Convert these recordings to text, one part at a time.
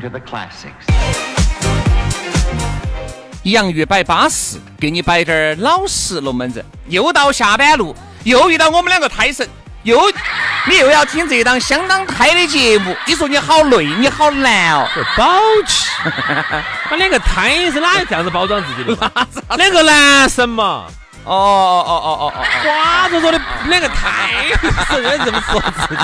To the classics。洋芋摆巴适，给你摆点儿老实龙门阵。又到下班路，又遇到我们两个胎神，又你又要听这档相当胎的节目。你说你好累，你好难哦。宝气，他两个胎是哪有这样子包装自己的？两个男神嘛。哦哦哦哦哦哦，瓜着说的两个胎神，该这么说自己。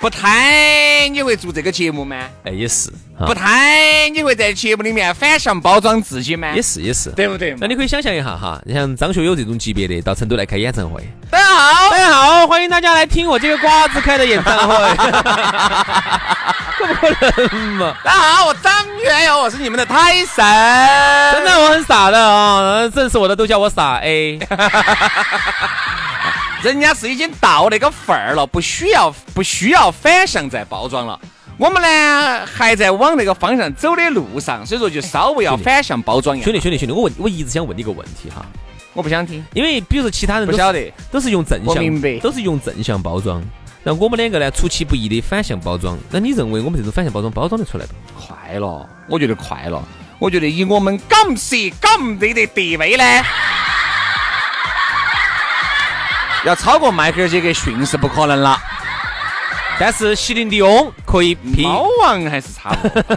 不贪你会做这个节目吗？哎，也是。不太你会在节目里面反向包装自己吗？也是，也是，对不对？那你可以想象一下哈，你像张学友这种级别的到成都来开演唱会。大家好，大家好，欢迎大家来听我这个瓜子开的演唱会。可 不可能嘛！大家好，我张学友，我是你们的胎神。真的，我很傻的啊，认识我的都叫我傻 A。人家是已经到那个份儿了，不需要不需要反向再包装了。我们呢还在往那个方向走的路上，所以说就稍微要反向包装一下。兄弟兄弟兄弟，我问我一直想问你一个问题哈，我不想听，因为比如说其他人不晓得都是用正向，明白，都是用正向包装，那我们两个呢出其不意的反向包装。那你认为我们这种反向包装包装得出来不？快了，我觉得快了。我觉得以我们港式港队的地位呢。要超过迈克尔·杰克逊是不可能了，但是席琳·迪翁可以拼。猫王还是差不多。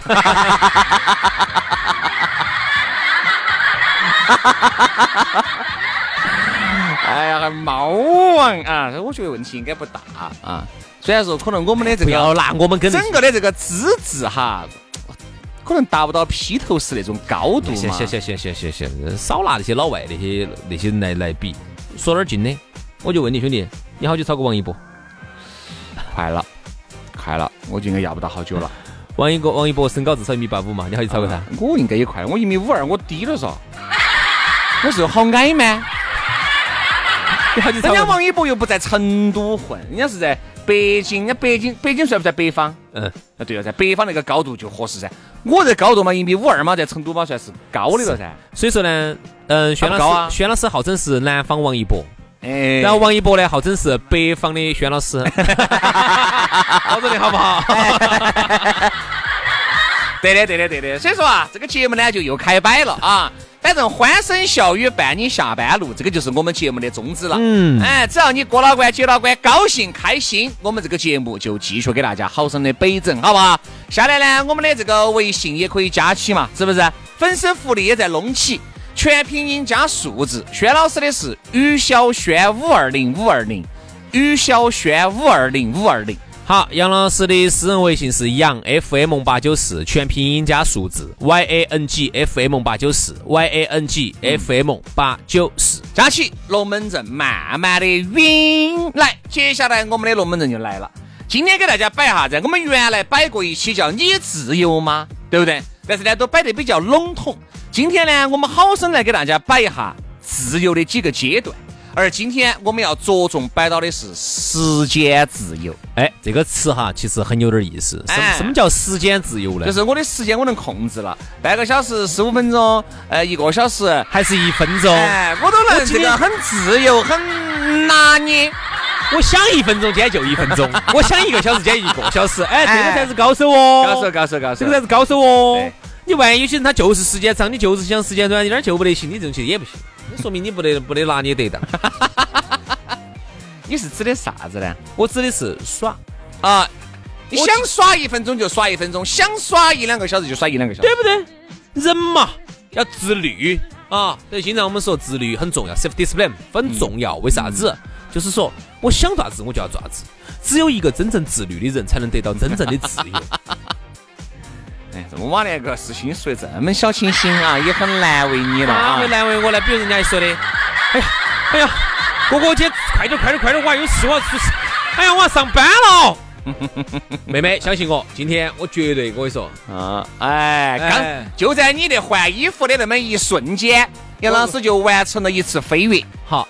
哎呀，猫王啊，我觉得问题应该不大啊。虽然说可能我们的这个，不要拿我们跟整个的这个资质哈，可能达不到披头士那种高度行行行行行行行，少拿那些老外那些那些人来来比，说点近的。我就问你兄弟，你好久炒过王一博？快了，快了，我就应该要不到好久了。王一博，王一博身高至少一米八五嘛，你好久超过他？我应该也快，我一米五二，我低了噻。我是好矮吗？人家王一博又不在成都混，人家是在北京，人家北京，北京算不算北方？嗯，啊对了，在北方那个高度就合适噻。我这高度嘛，一米五二嘛，在成都嘛算是高的了噻。所以说呢，嗯，轩老师，轩老师号称是南方王一博。哎，然后王一博呢，号称是北方的轩老师，好着的好不好？对的，对的，对的。所以说啊，这个节目呢就又开摆了啊。反正欢声笑语伴你下班路，这个就是我们节目的宗旨了。嗯，哎，只要你过了关、接了关，高兴开心，我们这个节目就继续给大家好生的北整，好不好？下来呢，我们的这个微信也可以加起嘛，是不是？粉丝福利也在弄起。全拼音加数字，轩老师的是于小轩五二零五二零，于小轩五二零五二零。好，杨老师的私人微信是杨 FM 八九四，全拼音加数字 Y A N G F M 八九四 Y A N G F M 八九四，加起龙门阵慢慢的晕来。接下来我们的龙门阵就来了，今天给大家摆下子，我们原来摆过一期叫你自由吗？对不对？但是呢，都摆得比较笼统。今天呢，我们好生来给大家摆一下自由的几个阶段，而今天我们要着重摆到的是时间自由。哎，这个词哈，其实很有点意思。什什么叫时间自由呢？就是我的时间我能控制了，半个小时、十五分钟，呃，一个小时还是一分钟，哎，我都能这个很自由，很拿捏。我想一分钟，今天就一分钟；我想一个小时，今天一个小时。哎，这个才是高手哦，高手，高手，高手，这个才是高手哦。你万一有些人他就是时间长，你就是想时间短，一点就不得行，你这种其实也不行。说明你不得不得拿捏得当。你是指的啥子呢？我指的是耍，啊，你想耍一分钟就耍一分钟，想耍一两个小时就耍一两个小时。对不对？人嘛要自律啊，所以经常我们说自律很重要，self discipline 很重要。为啥子？就是说我想咋子我就要咋子，只有一个真正自律的人才能得到真正的自由。哎，这么晚那个事情说的这么小清新啊，也很难为你了哪啊会。难为我了？比如人家一说的，哎呀，哎呀，哥哥姐快点快点快点，我还有事我要出事，哎呀，我要上班了。妹妹，相信我，今天我绝对我跟你说，啊，哎，哎刚就在你的换衣服的那么一瞬间，杨老师就完成了一次飞跃。好，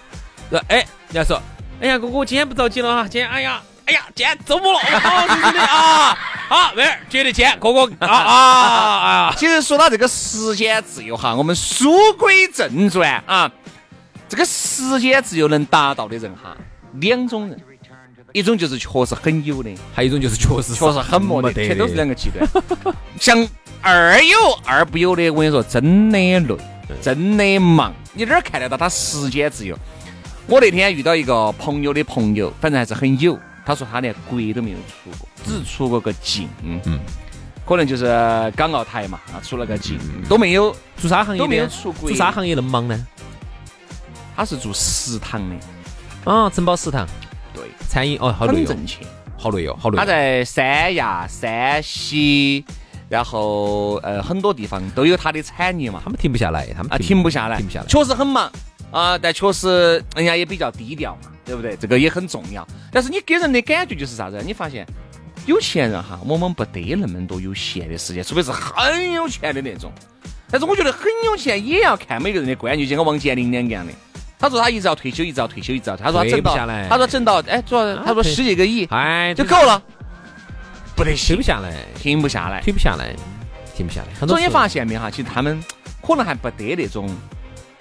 呃，哎，人家说，哎呀，哥哥，我今天不着急了哈，今天，哎呀，哎呀，今天周末了，好，是真的啊，好，妹儿，绝对见哥哥。啊啊啊，其实说到这个时间自由哈，我们书归正传啊，这个时间自由能达到的人哈，两种人，一种就是确实很有的，还有一种就是确实确实很没的，得。这都是两个极端。像二有二不有的，我跟你说，真的累，真的忙，你哪儿看得到他时间自由？我那天遇到一个朋友的朋友，反正还是很有，他说他连国都没有出过，只是出过个境，嗯，可能就是港澳台嘛，啊，出了个境，都没有，做啥行业都没有出国做啥行业那么忙呢？他是做食堂的，啊，承包食堂，对，餐饮哦，好累哦，很挣钱。好累哦，好累哦。他在三亚、山西，然后呃很多地方都有他的产业嘛。他，们停不下来，他们啊停不下来，停不下来。确实很忙啊，但确实人家也比较低调嘛，对不对？这个也很重要。但是你给人的感觉就是啥子？你发现有钱人哈，往往不得那么多有闲的时间，除非是很有钱的那种。但是我觉得很有钱也要看每个人的观念，就跟王健林两个样的。他说他一直要退休，一直要退休，一直要退。他说他整到他说挣到，哎，主要他说退十几个亿哎，就够了，不得停行不，下来，停不下来。停不下来，停不下来。所以你发现没哈？其实他们可能还不得那种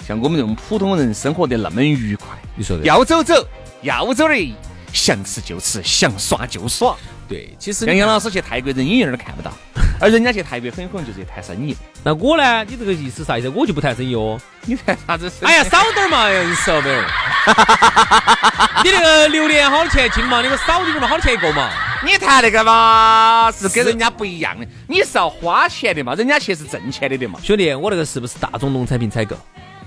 像我们这种普通人生活的那么愉快。你说的要走走，要走的，想吃就吃，想耍就耍。对，其实杨杨老师去泰国，人影影儿都看不到，而人家去泰国很有可能就是去谈生意。那我呢？你这个意思啥意思？我就不谈生意哦。你谈啥子生意？哎呀，少点儿嘛，人少妹儿。你那个榴莲好多钱一斤嘛？你给我少点儿嘛，好多钱一个嘛？你谈那个嘛，是跟人家不一样的。你是要花钱的嘛，人家去是挣钱的的嘛。兄弟，我那个是不是大众农产品采购？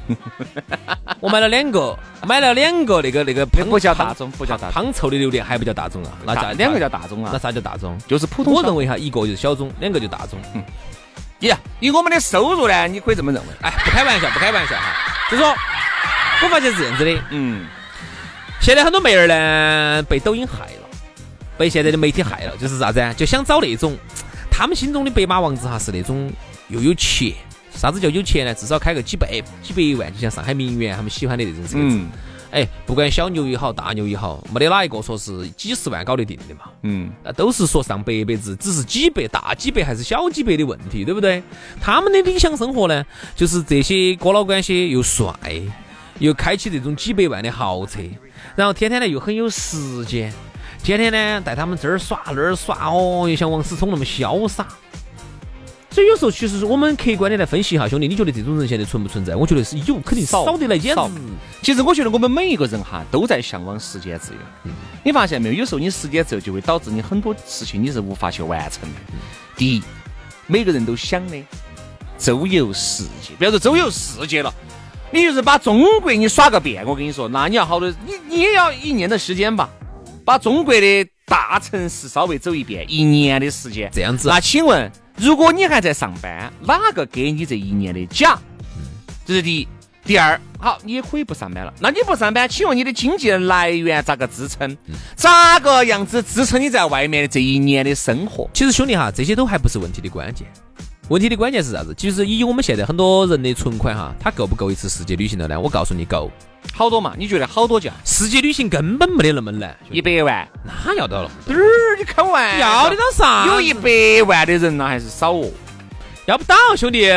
我买了两个，买了两个那个那个不叫大众，不叫大众，胖臭的榴莲，还不叫大众啊？那叫两个叫大众啊那啊，啥叫大众？就是普通。我认为哈，一个就是小众，两个就大众。以以我们的收入呢，你可以这么认为。哎，不开玩笑，不开玩笑哈。就说，我发现是这样子的，嗯，现在很多妹儿呢被抖音害了，被现在的媒体害了，就是啥子啊？就想找那种他们心中的白马王子哈，是那种又有钱。啥子叫有钱呢？至少开个几百几百万，就像上海名媛他们喜欢的那种车子。嗯哎，不管小牛也好，大牛也好，没得哪一个说是几十万搞得定的嘛。嗯，那都是说上百百字，只是几百、大几百还是小几百的问题，对不对？他们的理想生活呢，就是这些哥老倌些又帅，又开起这种几百万的豪车，然后天天呢又很有时间，天天呢带他们这儿耍那儿耍，哦，又像王思聪那么潇洒。所以有时候其实我们客观的来分析一下，兄弟，你觉得这种人现在存不存在？我觉得是有，肯定少少得来，简直少其实我觉得我们每一个人哈都在向往时间自由。你发现没有？有时候你时间自由就会导致你很多事情你是无法去完成的。第一，每个人都想的周游世界，不要说周游世界了，你就是把中国你耍个遍。我跟你说，那你要好多，你你也要一年的时间吧，把中国的大城市稍微走一遍，一年的时间。这样子。那请问，如果你还在上班，哪个给你这一年的假？这是第一。第二，好，你也可以不上班了。那你不上班，请问你的经济来源咋个支撑？咋个样子支撑你在外面的这一年的生活？其实兄弟哈，这些都还不是问题的关键。问题的关键是啥子？其实以我们现在很多人的存款哈，他够不够一次世界旅行的呢？我告诉你，够。好多嘛？你觉得好多价？世界旅行根本没得那么难，一百万？那要到了？嘚儿，你开玩笑要得到啥？有一百万的人呢，还是少哦？要不到，兄弟。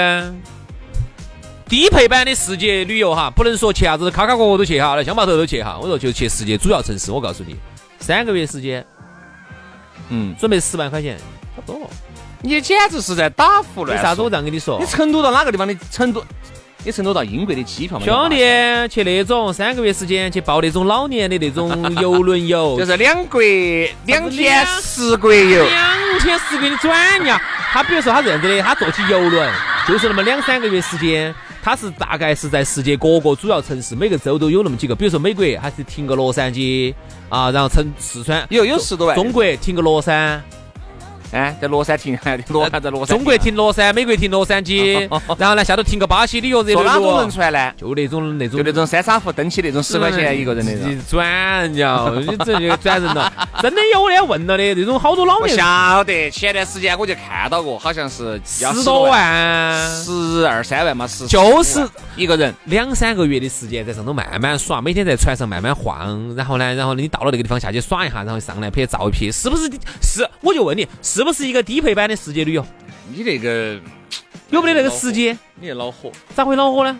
低配版的世界旅游哈，不能说去啥子卡卡国国都去哈，来乡坝头都去哈。我说就去世界主要城市，我告诉你，三个月时间，嗯，准备十万块钱，差不多。你简直是在打胡乱说。为啥子我这样跟你说你？成都到哪个地方的成都？你成都到英国的机票嘛？兄弟，去那种三个月时间去报那种老年的那种游轮游，就是两国两天十国游，两天十国的转呀。他比如说他这样子的，他坐起游轮，就是那么两三个月时间，他是大概是在世界各个主要城市，每个州都有那么几个。比如说美国，他是停个洛杉矶啊，然后成四川有有十多万。中国停个乐山。哎，在乐山停，乐山在乐山。中国停乐山，美国停洛杉矶，然后呢，下头停个巴西旅游热坐哪种轮船呢？就那种那种，就那种三沙湖登起那种十块钱一个人那种。转人家，你这就转人了。真的有的问了的，那种好多老年。晓得，前段时间我就看到过，好像是十多万，十二三万嘛，十就是一个人两三个月的时间在上头慢慢耍，每天在船上慢慢晃，然后呢，然后你到了那个地方下去耍一下，然后上来拍照一拍，是不是？是，我就问你，是不是一个？低配版的世界旅游，你这个有没得那个时间？你恼火？咋会恼火呢？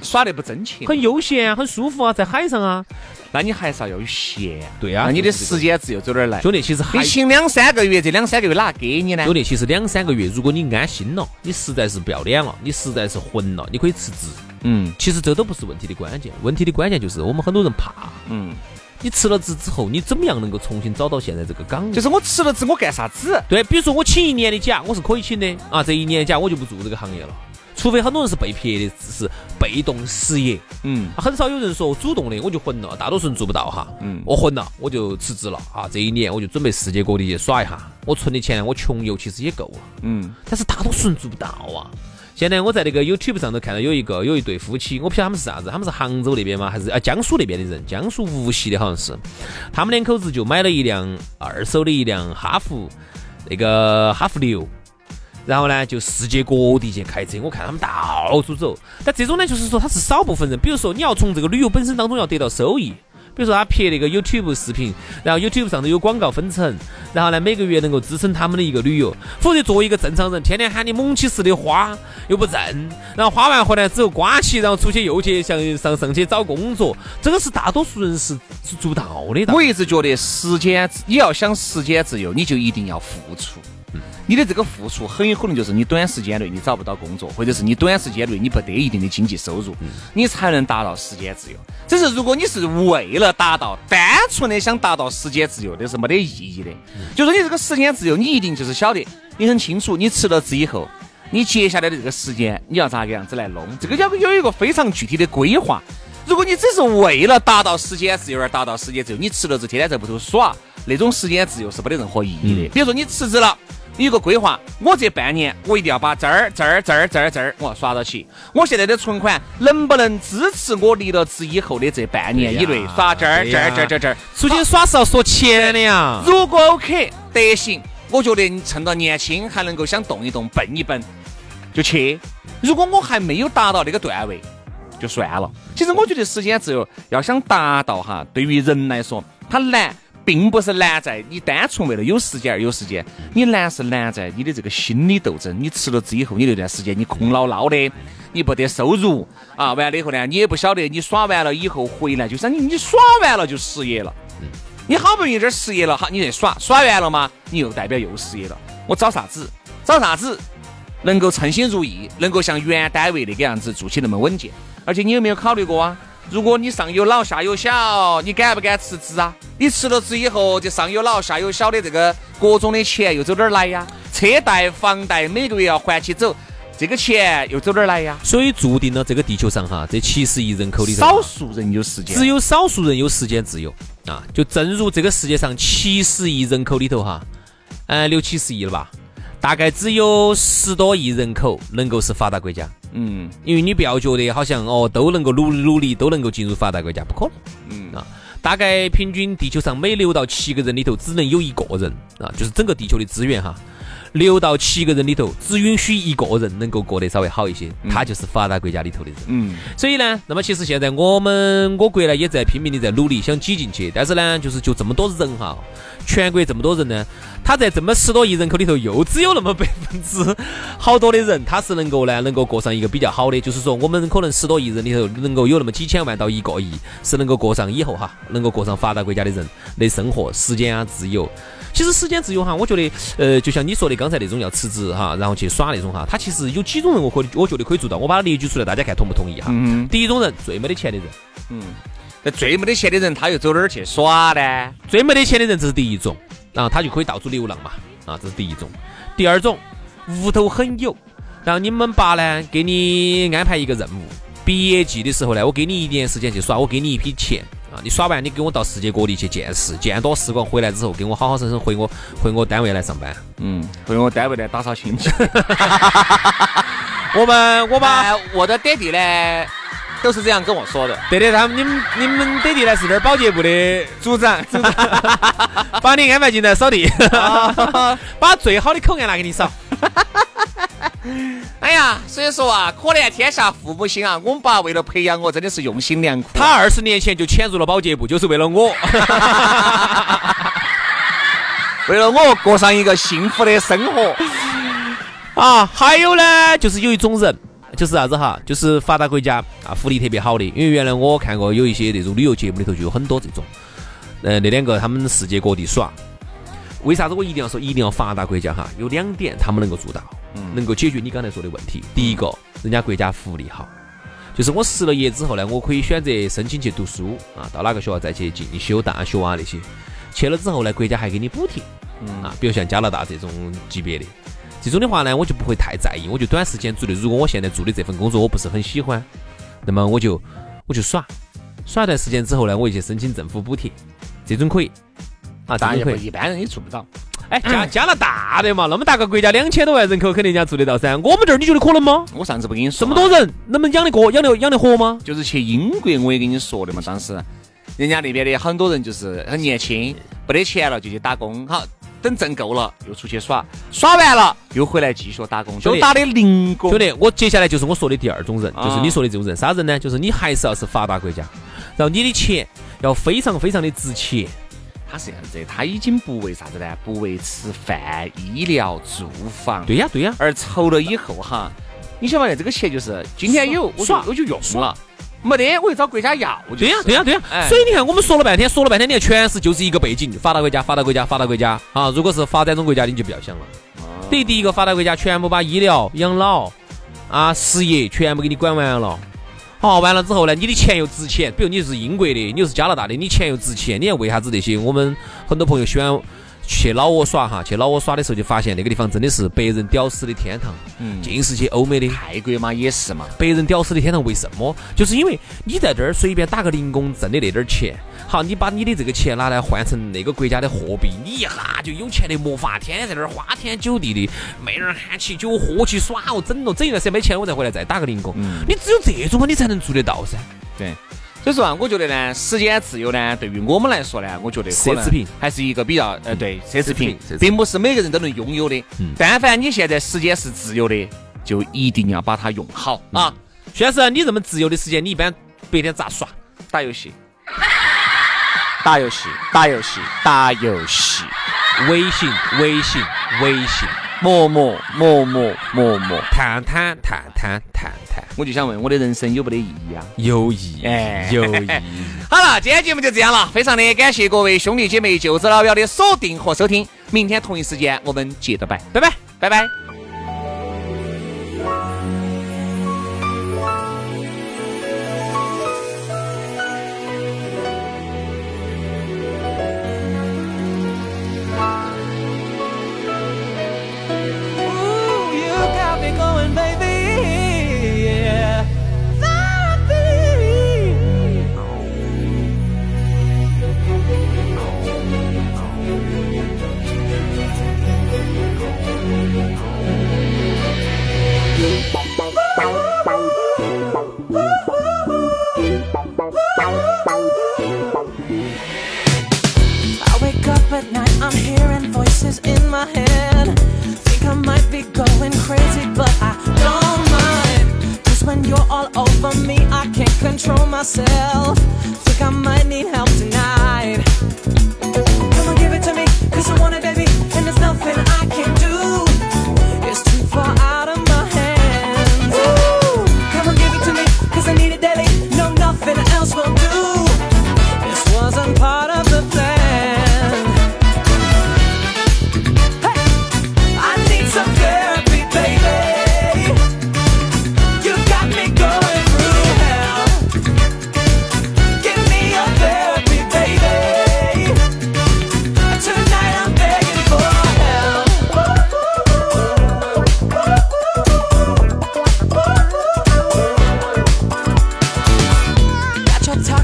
耍得不真切，很悠闲啊，很舒服啊，在海上啊。那你还是要有闲。对啊，那你的时间自由走哪儿来？兄弟，其实你请两三个月，这两三个月哪给你呢？兄弟，其实两三个月，如果你安心了，你实在是不要脸了，你实在是混了，你可以辞职。嗯，其实这都不是问题的关键，问题的关键就是我们很多人怕。嗯。你辞了职之后，你怎么样能够重新找到现在这个岗位？就是我辞了职，我干啥子？对，比如说我请一年的假，我是可以请的啊。这一年假我就不做这个行业了，除非很多人是被撇的，是被动失业。嗯，很少有人说主动的，我就混了，大多数人做不到哈。嗯，我混了，我就辞职了啊。这一年我就准备世界各地去耍一下，我存的钱我穷游其实也够了。嗯，但是大多数人做不到啊。现在我在那个 YouTube 上头看到有一个有一对夫妻，我不晓得他们是啥子，他们是杭州那边吗？还是啊江苏那边的人？江苏无锡的好像是。他们两口子就买了一辆二手的一辆哈弗，那个哈弗六，然后呢就世界各地去开车。我看他们到处走，但这种呢就是说他是少部分人，比如说你要从这个旅游本身当中要得到收益。比如说他拍那个 YouTube 视频，然后 YouTube 上头有广告分成，然后呢每个月能够支撑他们的一个旅游。否则作为一个正常人，天天喊你猛起似的花又不挣，然后花完回来之后刮起，然后出去又去向上上去找工作，这个是大多数人是是做不到的。我一直觉得时间，你要想时间自由，你就一定要付出。你的这个付出很有可能就是你短时间内你找不到工作，或者是你短时间内你不得一定的经济收入，你才能达到时间自由。只是如果你是为了达到单纯的想达到时间自由，那是没得意义的。就说你这个时间自由，你一定就是晓得，你很清楚，你辞了职以后，你接下来的这个时间你要咋个样子来弄，这个要有一个非常具体的规划。如果你只是为了达到时间自由而达到时间自由，你辞了职天天在屋头耍，那种时间自由是没得任何意义的。比如说你辞职了。有个规划，我这半年我一定要把这儿、这儿、这儿、这儿、这儿我耍到起。我现在的存款能不能支持我离了职以后的这半年以内耍这儿、这儿、这儿、这儿、这儿？出去耍是要说钱的呀。如果 OK 得行，我觉得你趁到年轻还能够想动一动、蹦一蹦，就去。如果我还没有达到那个段位，就算了。其实我觉得时间自由要想达到哈，对于人来说，它难。并不是难在你单纯为了有时间而有时间，你难是难在你的这个心理斗争。你辞了职以后，你那段时间你空落落的，你不得收入啊，完了以后呢，你也不晓得你耍完了以后回来，就是你你耍完了就失业了。你好不容易这儿失业了，好，你在耍耍完了吗？你又代表又失业了。我找啥子？找啥子能够称心如意，能够像原单位那个样子做起那么稳健？而且你有没有考虑过啊？如果你上有老下有小，你敢不敢辞职啊？你辞了职以后，这上有老下有小的这个各种的钱又走哪儿来呀？车贷、房贷每个月要还起走，这个钱又走哪儿来呀？所以注定了这个地球上哈，这七十亿人口里头，少数人有时间，只有少数人有时间自由啊！就正如这个世界上七十亿人口里头哈，呃，六七十亿了吧？大概只有十多亿人口能够是发达国家。嗯，因为你不要觉得好像哦都能够努努力都能够进入发达国家，不可能。嗯啊，大概平均地球上每六到七个人里头只能有一个人啊，就是整个地球的资源哈。六到七个人里头，只允许一个人能够过得稍微好一些，他就是发达国家里头的人。嗯，所以呢，那么其实现在我们我国呢也在拼命的在努力想挤进去，但是呢，就是就这么多人哈，全国这么多人呢，他在这么十多亿人口里头，又只有那么百分之好多的人，他是能够呢能够过上一个比较好的，就是说我们可能十多亿人里头能够有那么几千万到一个亿，是能够过上以后哈，能够过上发达国家的人的生活，时间啊自由。其实时间自由哈，我觉得，呃，就像你说的刚才那种要辞职哈，然后去耍那种哈，他其实有几种人，我可我觉得可以做到。我把它列举出来，大家看同不同意哈？嗯。第一种人，最没得钱的人。嗯。那最没得钱的人，他又走哪儿去耍呢？最没得钱的人，这是第一种，然后他就可以到处流浪嘛。啊，这是第一种。第二种，屋头很有，然后你们爸呢，给你安排一个任务，毕业季的时候呢，我给你一年时间去耍，我给你一批钱。啊！你耍完，你给我到世界各地去见识，见多识广，回来之后给我好好生生回我回我单位来上班。嗯，回我单位来打扫清洁。我们我把我的爹地呢，都是这样跟我说的。对的，他们你们你们爹地呢是那儿保洁部的组长，组 长 把你安排进来扫地，把最好的口岸拿给你扫。哎呀，所以说啊，可怜天下父母心啊！我们爸为了培养我，真的是用心良苦。他二十年前就潜入了保洁部，就是为了我，为了我过上一个幸福的生活 啊！还有呢，就是有一种人，就是啥子哈，就是发达国家啊，福利特别好的。因为原来我看过有一些那种旅游节目里头就有很多这种，呃，那两个他们世界各地耍。为啥子我一定要说一定要发达国家哈？有两点他们能够做到，能够解决你刚才说的问题。第一个，人家国家福利好，就是我失了业之后呢，我可以选择申请去读书啊，到哪个学校再去进修大学啊那些。去了之后呢，国家还给你补贴，啊，比如像加拿大这种级别的，这种的话呢，我就不会太在意，我就短时间做的。如果我现在做的这份工作我不是很喜欢，那么我就我就耍，耍一段时间之后呢，我就去申请政府补贴，这种可以。啊，当然可以，一般人也做不到。哎，加加拿大的嘛，那么大个国家，两千多万人口，肯定人家做得到噻。我们这儿你觉得可能吗？我上次不跟你说，这么多人，能不能养得过、养得养得活吗？就是去英国，我也跟你说的嘛。当时人家那边的很多人就是很年轻，没得钱了就去打工。好，等挣够了又出去耍，耍完了又回来继续打工，就打的零工。兄弟，我接下来就是我说的第二种人，就是你说的这种人。啥人呢？就是你还是要是发达国家，然后你的钱要非常非常的值钱。他是这样子，他已经不为啥子呢？不为吃饭、医疗、住房。对呀，对呀。而筹了以后哈，你想嘛，这个钱就是今天有，我就我就用了；没得，我就找国家要。对呀，对呀，对呀。所以你看，我们说了半天，说了半天，你看全是就是一个背景：发达国家，发达国家，发达国家啊！如果是发展中国家，你就不要想了。等于第一个发达国家全部把医疗、养老啊、失业全部给你管完了。好，完了之后呢，你的钱又值钱。比如你是英国的，你又是加拿大的，你钱又值钱。你看为啥子那些我们很多朋友喜欢？去老挝耍哈，去老挝耍的时候就发现那个地方真的是白人屌丝的天堂，嗯，尽是些欧美的。泰国嘛也是嘛，白人屌丝的天堂。为什么？就是因为你在这儿随便打个零工挣的那点儿钱，好，你把你的这个钱拿来换成那个国家的货币，你一下就有钱的没法，天天在那儿花天酒地的，妹儿喊起酒喝起耍哦，整了整一段时间没钱，我再回来再打个零工。嗯，你只有这种你才能做得到噻。对。所以说啊，我觉得呢，时间自由呢，对于我们来说呢，我觉得奢侈品还是一个比较呃，对，奢侈品，并不是每个人都能拥有的。嗯。但凡你现在时间是自由的，就一定要把它用好啊。徐老师，你这么自由的时间，你一般白天咋耍？打游戏。打游戏，打游戏，打游戏。微信，微信，微信。默默，默默，默默。探探，探探，探探。我就想问，我的人生有没得意义啊？有意义，哎，有意义。好了，今天节目就这样了，非常的感谢各位兄弟姐妹、舅子老表的锁定和收听。明天同一时间我们接着拜，拜拜，拜拜。well. Think I might need help.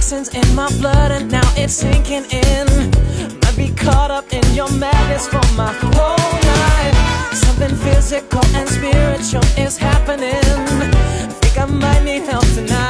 toxins in my blood and now it's sinking in. Might be caught up in your madness for my whole life. Something physical and spiritual is happening. Think I might need help tonight.